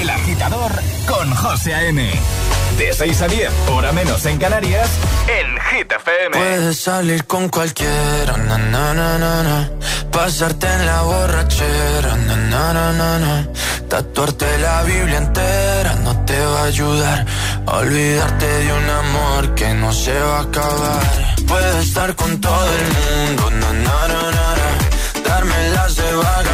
El agitador con José A.M. De 6 a 10, hora menos en Canarias, en Hit Puedes salir con cualquiera, na, na, na, na pasarte en la borrachera, na, tatuarte la Biblia entera no te va a ayudar. olvidarte de un amor que no se va a acabar. Puedes estar con todo el mundo, darme las de vaga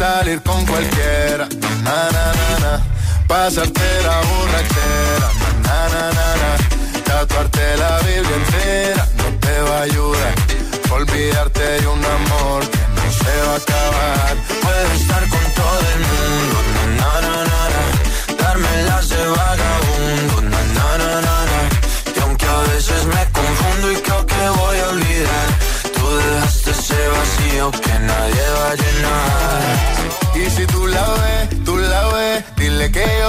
salir con cualquiera. Na, na, na, na. Pasarte la entera, Na, na, na, na. Tatuarte la Biblia entera no te va a ayudar. Olvidarte de un amor que no se va a acabar. Puedo estar con todo el mundo. Na, na, na, na. Darme las de vagabundo. Na, na, na, na.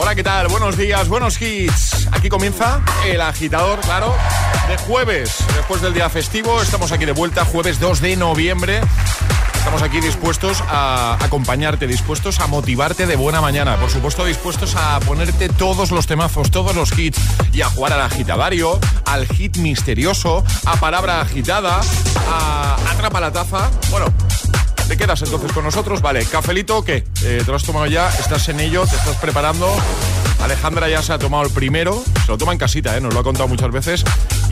Hola, ¿qué tal? Buenos días, buenos hits. Aquí comienza el agitador, claro, de jueves. Después del día festivo, estamos aquí de vuelta, jueves 2 de noviembre. Estamos aquí dispuestos a acompañarte, dispuestos a motivarte de buena mañana. Por supuesto, dispuestos a ponerte todos los temazos, todos los hits y a jugar al agitadario, al hit misterioso, a palabra agitada, a atrapa la taza. Bueno ¿Te quedas entonces con nosotros? Vale, ¿cafelito qué? Eh, ¿Te lo has tomado ya? ¿Estás en ello? ¿Te estás preparando? Alejandra ya se ha tomado el primero, se lo toma en casita, ¿eh? nos lo ha contado muchas veces.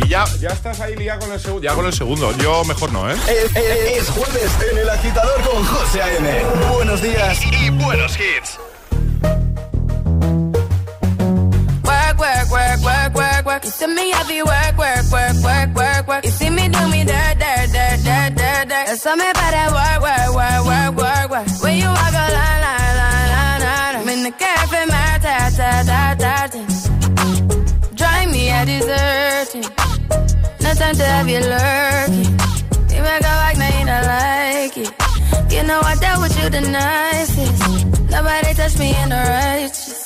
Y ya, ya estás ahí con el segundo. Ya con el segundo, yo mejor no, ¿eh? eh, eh es, jueves en el agitador con José A.M. Buenos días y buenos hits. work, work, work, work, work. You see me be work, work, work, work, work, work. You see me do me dirt, dirt, dirt, dirt, dirt, dirt. There's something about that work, work, work, work, work, work. When you walk a line, line, line, line, line. I'm in the cafe, my ta, ta, ta, ta, ta. Drive me a dessert. No time to have you lurking. You make a like, now you don't like it. You know I dealt with you the nicest. Nobody touched me in the righteous.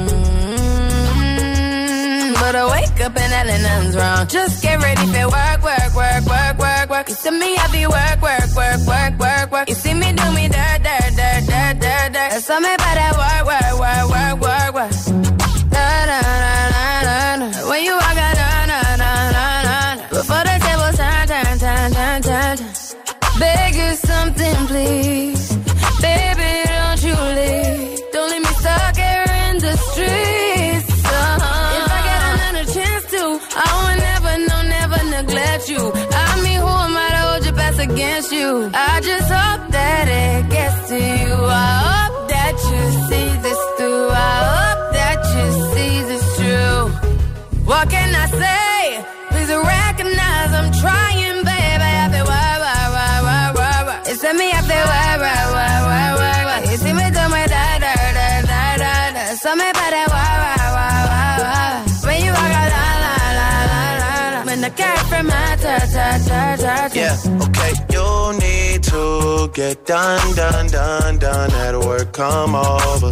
sort of wake up and nothing, nothing's wrong. Just get ready for work, work, work, work, work, work. You see me, I be work, work, work, work, work, work. You see me do me dirt, dirt, dirt, dirt, dirt, dirt. That's all me about that work, work, work, work, work, work. Da, da, da, da, da. When you walk out What can I say? Please recognize I'm trying, baby. I feel wah, wah, wah, wah, wah, wah. It's me, I feel wah, wah, wah, wah, wah, wah. You see me do my da, da, da, da, da, da. So me pa that wah, wah, wah, wah, wah. When you walk out, la, la, la, la, la, la. When the care for my ta, ta, ta, ta, ta. Yeah, okay, you need to get done, done, done, done at work. Come over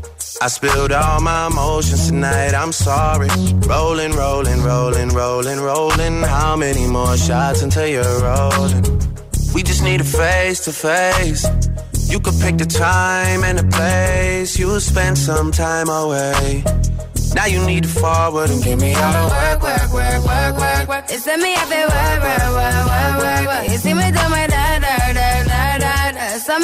I spilled all my emotions tonight, I'm sorry. Rolling, rolling, rolling, rolling, rolling. How many more shots until you're rolling? We just need a face to face. You could pick the time and the place. You spend some time away. Now you need to forward and give me all the work, work, work, work, work, work. It's me work, work, work, work, work, work. You see me do my da da da da da. Some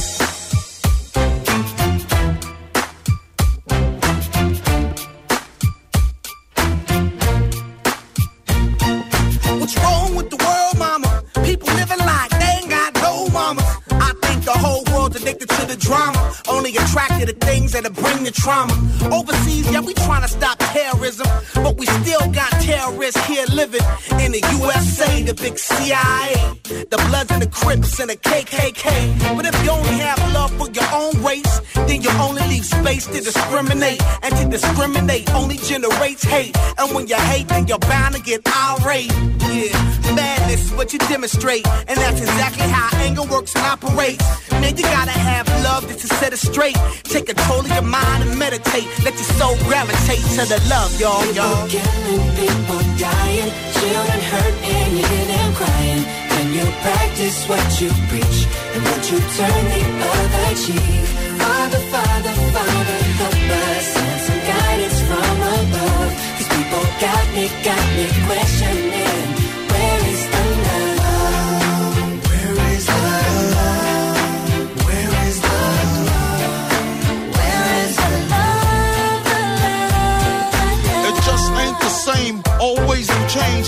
the things that'll bring the trauma. Overseas, yeah, we trying to stop terrorism, but we still got terrorists here living in the USA, the big CIA, the Bloods and the Crips and the KKK. But if you only have love for your own then you only leave space to discriminate. And to discriminate only generates hate. And when you hate, then you're bound to get irate. Yeah, madness is what you demonstrate. And that's exactly how anger works and operates. Man, you gotta have love to set it straight. Take control of your mind and meditate. Let your soul gravitate to the love, y'all, y'all. People killing, people dying, children hurt, and hear them crying you practice what you preach and won't you turn the other cheek? Father, Father, Father, help us. Send some guidance from above. These people got me, got me questioning. Where is the love? Where is the love? Where is the love? Where is the love? It just ain't the same. Always new change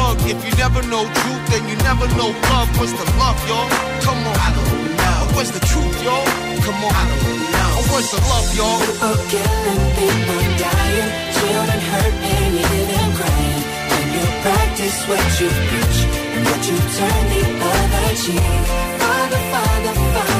rug. If you never know truth, then you never know love. What's the love, y'all? Come on. I don't know. what's the truth, y'all? Come on. I don't know. what's the love, y'all? People killing, people dying, children hurt and you hear them crying. When you practice what you preach and what you turn the other cheek. Father, Father, Father.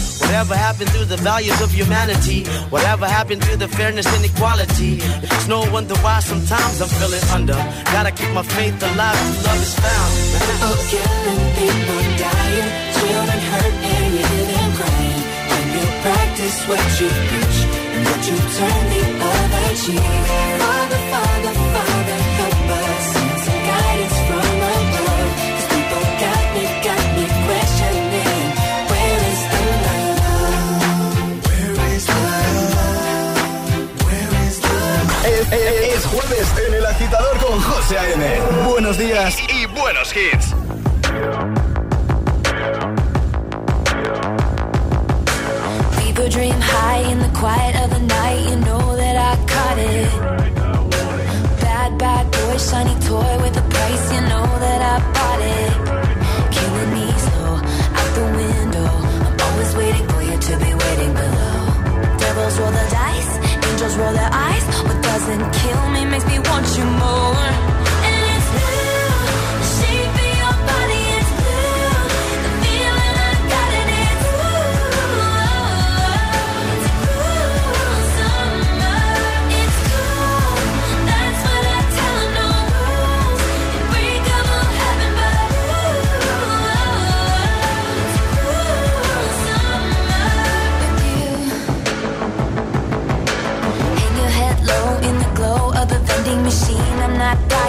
Whatever happened to the values of humanity? Whatever happened to the fairness and equality? It's no wonder why sometimes I'm feeling under. Gotta keep my faith alive if love is found. Oh, killing people dying, children hurt and crying. When you practice what you preach, and what you turn the other cheek. Father, Father, Es, jueves en El Agitador con José A.M. Buenos días y, y buenos hits. People dream high in the quiet of the night. You know that I caught it. Bad, bad boy, shiny toy with a price. You know that I bought it. you more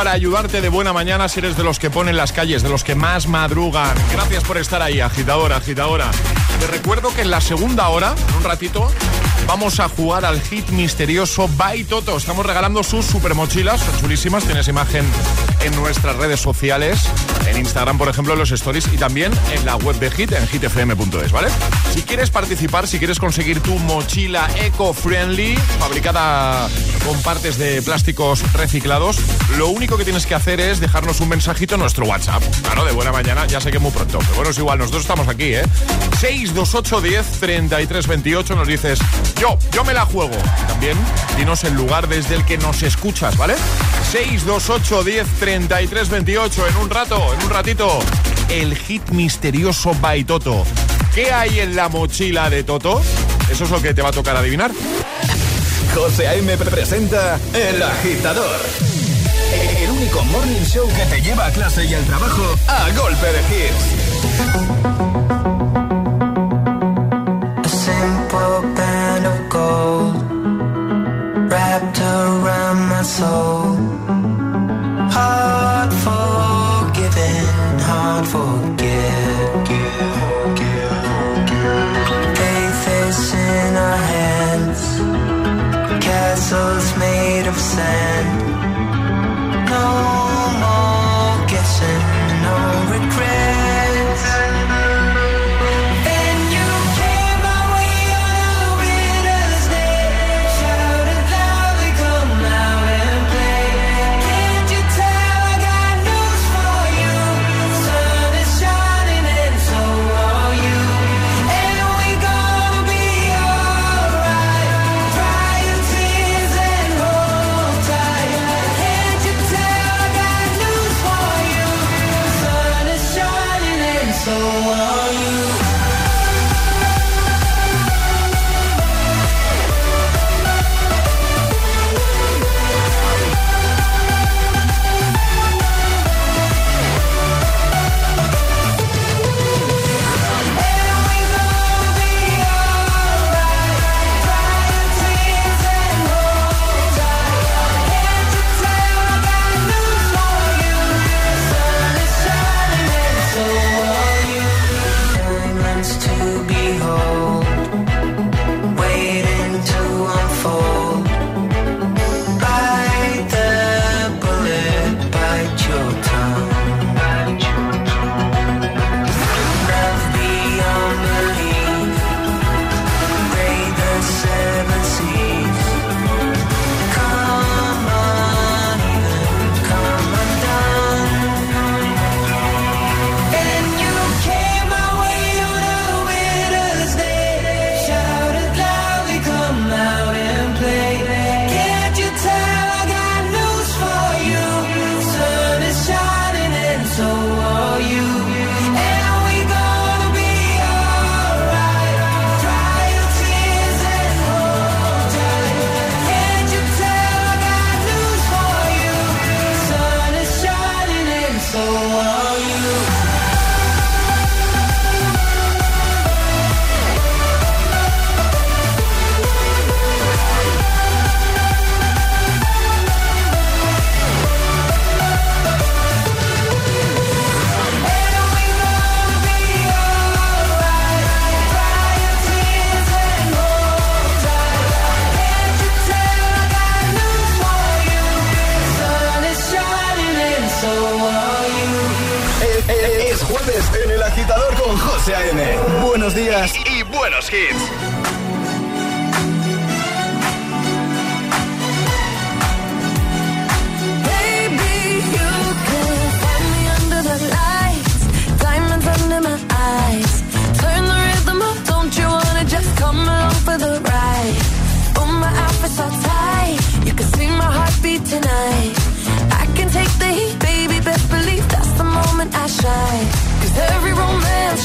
para ayudarte de buena mañana si eres de los que ponen las calles, de los que más madrugan. Gracias por estar ahí, agitadora, agitadora. Te recuerdo que en la segunda hora, en un ratito, vamos a jugar al hit misterioso By Toto. Estamos regalando sus super mochilas, son chulísimas. Tienes imagen en nuestras redes sociales, en Instagram, por ejemplo, en los stories y también en la web de Hit, en hitfm.es, ¿vale? Si quieres participar, si quieres conseguir tu mochila eco-friendly, fabricada con partes de plásticos reciclados, lo único que tienes que hacer es dejarnos un mensajito en nuestro WhatsApp. Claro, ah, de buena mañana, ya sé que muy pronto. Pero bueno, es igual, nosotros estamos aquí, ¿eh? 628 10 33 28 nos dices, yo, yo me la juego. También dinos el lugar desde el que nos escuchas, ¿vale? 628 10 33 28 en un rato, en un ratito. El hit misterioso by Toto. ¿Qué hay en la mochila de Toto? Eso es lo que te va a tocar adivinar. José me presenta El Agitador. El único morning show que te lleva a clase y al trabajo a golpe de hits. wrapped around my soul.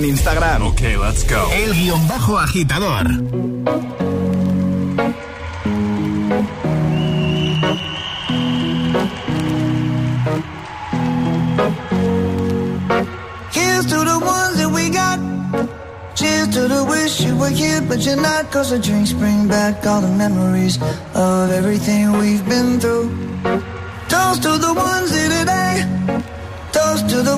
en Instagram. Ok, let's go. El guión bajo agitador. Here's to the ones that we got. Cheers to the wish you were here, but you're not. Cause the drinks bring back all the memories of everything we've been through. Toast to the ones that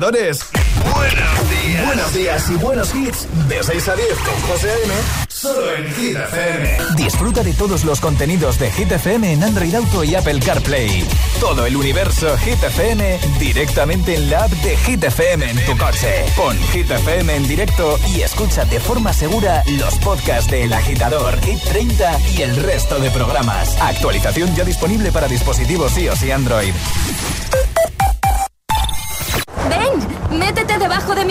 Buenos días. Buenos días y buenos hits. De 6 a 10 con José M! Solo en Hit Disfruta de todos los contenidos de Hit FM en Android Auto y Apple CarPlay. Todo el universo Hit FM directamente en la app de Hit FM en tu coche. Pon Hit FM en directo y escucha de forma segura los podcasts de El Agitador, Hit 30 y el resto de programas. Actualización ya disponible para dispositivos iOS y Android.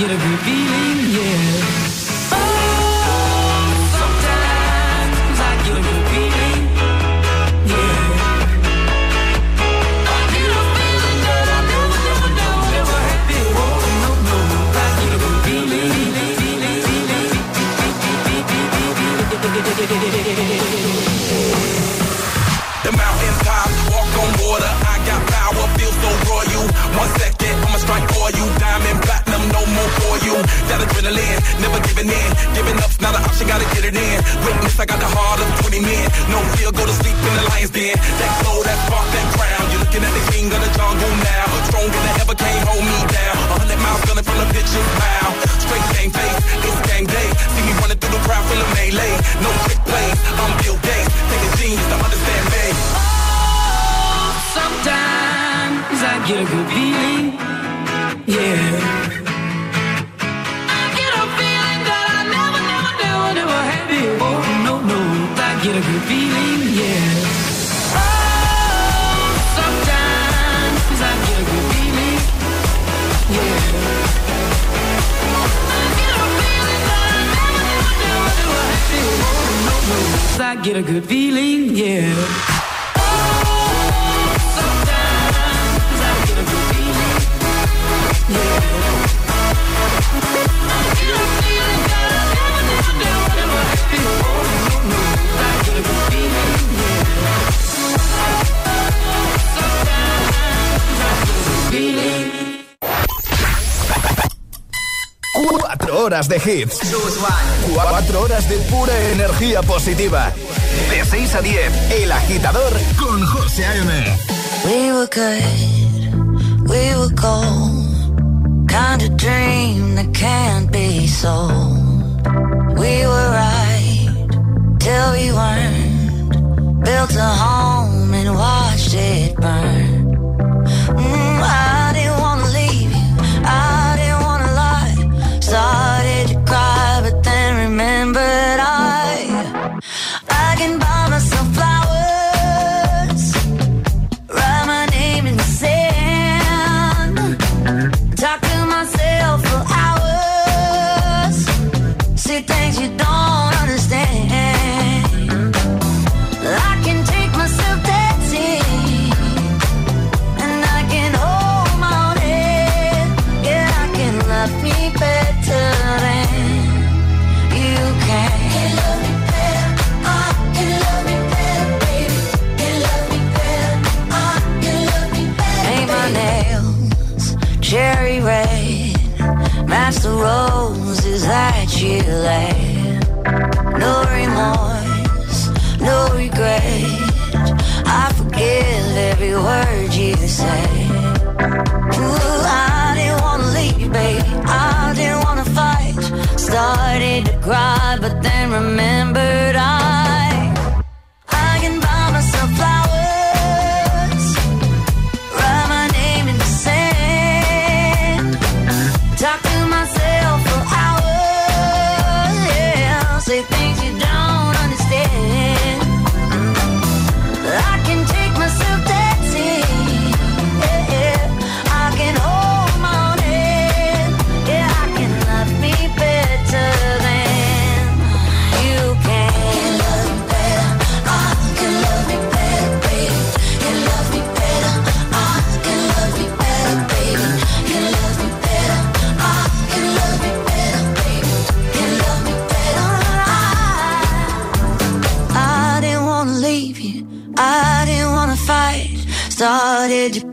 get a good feeling. Cuatro horas de hits. Cuatro horas de pura energía positiva. De 6 a 10, El Agitador con José A.M. We were good, we were cold. Kind of dream that can't be so. We were right till we weren't. Built a home and watched it burn.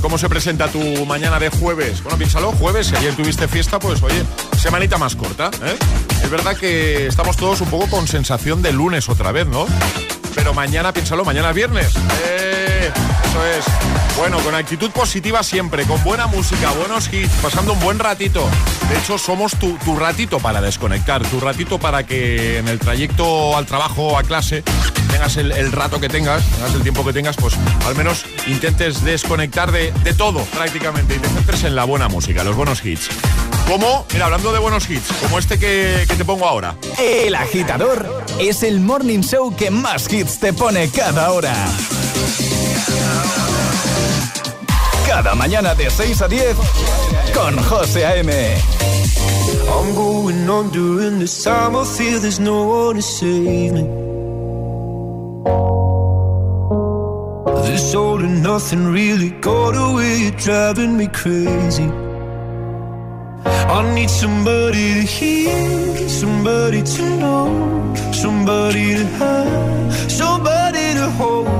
¿Cómo se presenta tu mañana de jueves? Bueno, piénsalo, jueves, si ayer tuviste fiesta, pues oye, semanita más corta, ¿eh? Es verdad que estamos todos un poco con sensación de lunes otra vez, ¿no? Pero mañana, piénsalo, mañana viernes. Eh, eso es. Bueno, con actitud positiva siempre, con buena música, buenos hits, pasando un buen ratito. De hecho, somos tu, tu ratito para desconectar, tu ratito para que en el trayecto al trabajo, a clase, tengas el, rato que tengas, tengas el tiempo que tengas, pues al menos intentes desconectar de, todo prácticamente y te centres en la buena música, los buenos hits. Como, mira, hablando de buenos hits, como este que, que te pongo ahora. El agitador es el morning show que más hits te pone cada hora. Cada mañana de 6 a 10 con José A.M. I'm going on doing this time. I feel there's no one to save me. This all and nothing really got away. driving me crazy. I need somebody to hear, somebody to know, somebody to have, somebody to hold.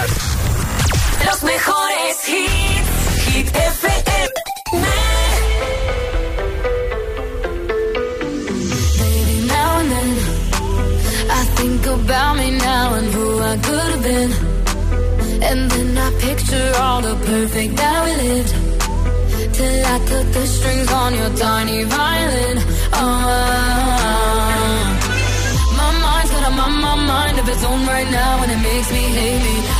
días. Los mejores hits. Hit FM. Baby, now and then. I think about me now and who I could have been. And then I picture all the perfect that we lived. Till I cut the strings on your tiny violin. Oh. My mind's got a mind, my mind of its own right now, and it makes me hate me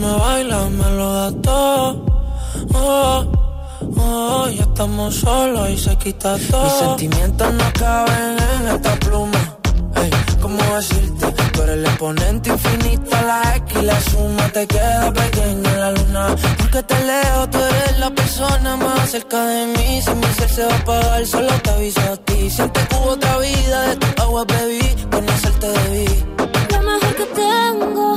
me bailas me lo das todo. Oh, oh, ya estamos solos y se quita todo. Mis sentimientos no caben en esta pluma. Ey, ¿cómo decirte? Tú eres el exponente infinito, la X y la suma te queda pequeña en la luna. Porque te leo, tú eres la persona más cerca de mí. Si mi ser se va a apagar, solo te aviso a ti. Siente que hubo otra vida, de tu agua bebí, te debí. Lo mejor que tengo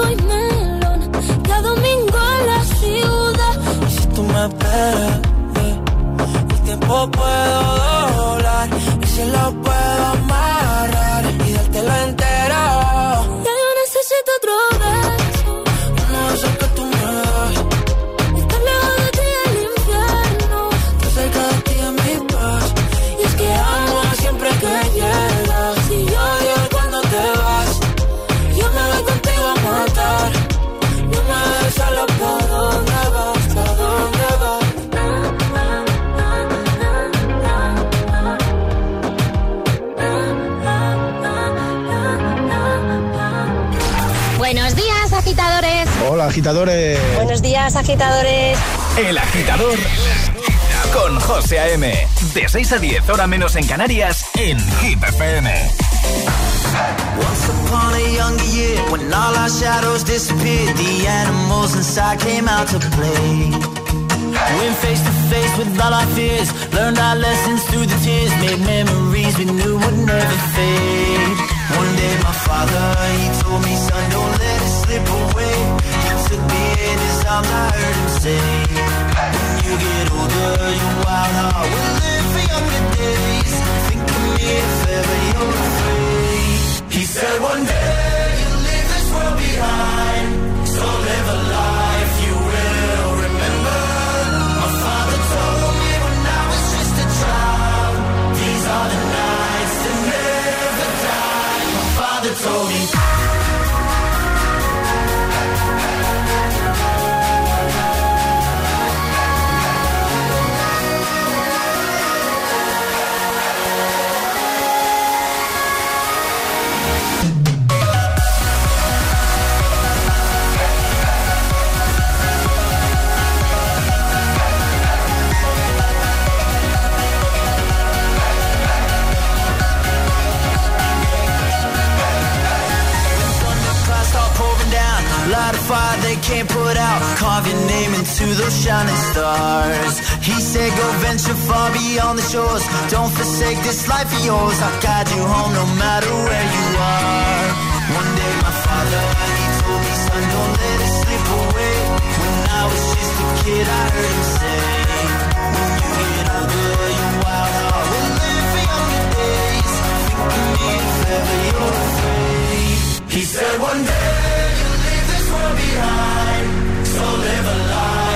Soy y melón, cada domingo en la ciudad. Y si tú me esperas, eh, el tiempo puedo agitadores. Buenos días, agitadores. El agitador con José A.M. De 6 a 10, hora menos en Canarias, en Hit FM. Once upon a younger year, when all our shadows disappeared, the animals inside came out to play. Went face to face with all our fears, learned our lessons through the tears, made memories we knew would never fade. One day my father, he told me, son, don't let it slip away. took me in his arms, I heard him say, When you get older, your wild heart will live for younger days. Think of me if ever you're afraid. He said, One day you'll leave this world behind, so live a life you will remember. My father told me when I was just a child, these are the nights that never die. My father told me. to those shining stars. He said, Go venture far beyond the shores. Don't forsake this life of yours. I'll guide you home no matter where you are. One day, my father, he told me, Son, don't let it slip away. When I was just a kid, I heard him say, When you get older, your wild heart will live for younger days. Thinking me if ever you're afraid. He said, One day, you'll leave this world behind. So live a life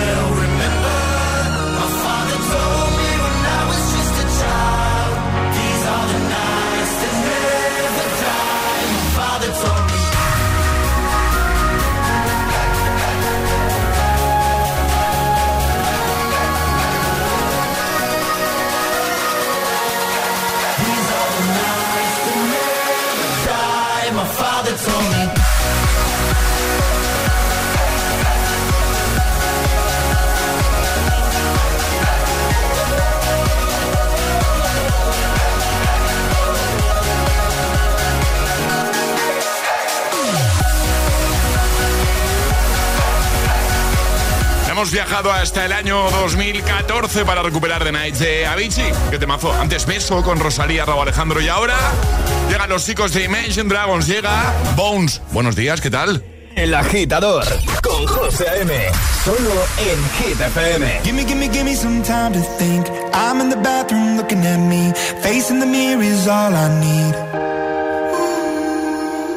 will hemos viajado hasta el año 2014 para recuperar The Night de Avicii. Qué temazo. Antes Beso con Rosalía, Raúl Alejandro y ahora llegan los chicos de Imagine Dragons. Llega Bones. Buenos días, ¿qué tal? El agitador con José M. Solo en Hit FM. Gimme, gimme, gimme some time to think. I'm in the bathroom looking at me. Facing the mirror is all I need.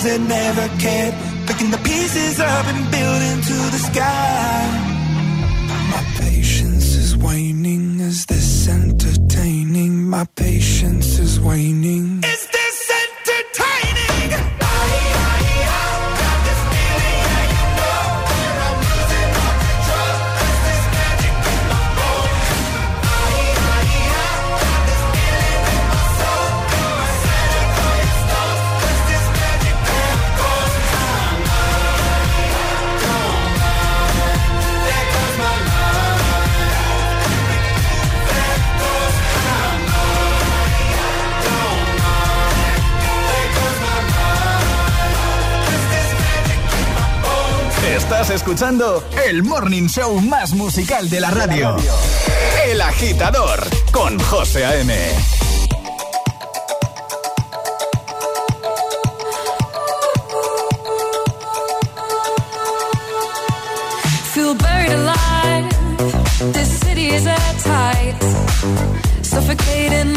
things that never cared. Picking the pieces up and building to the sky. My patience is waning. Is this entertaining? My patience is waning. escuchando el morning show más musical de la radio. El agitador con José A.M. Feel buried alive. This city is at tight. Suffocating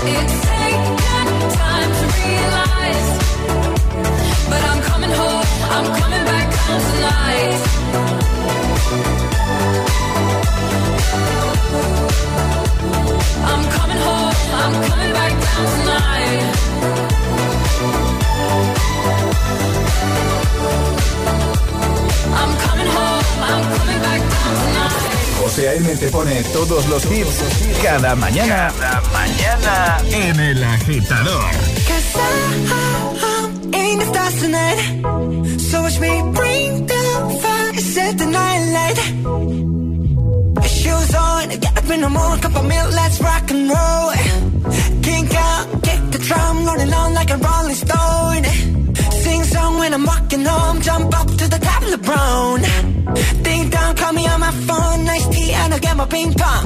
tonight pone todos los hits cada mañana. Cada mañana en el agitador. the in Shoes on, get up in the morning, cup of milk, let's rock and roll. Kink out, kick the drum, rolling on like a rolling stone. Sing song when I'm walking home, jump up to the top brown. Ding dong, call me on my phone. Nice tea, and I'll get my ping pong.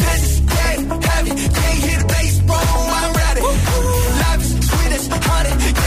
This is dead heavy, can't hear the bass, bro. I'm ready. Life is sweet as honey.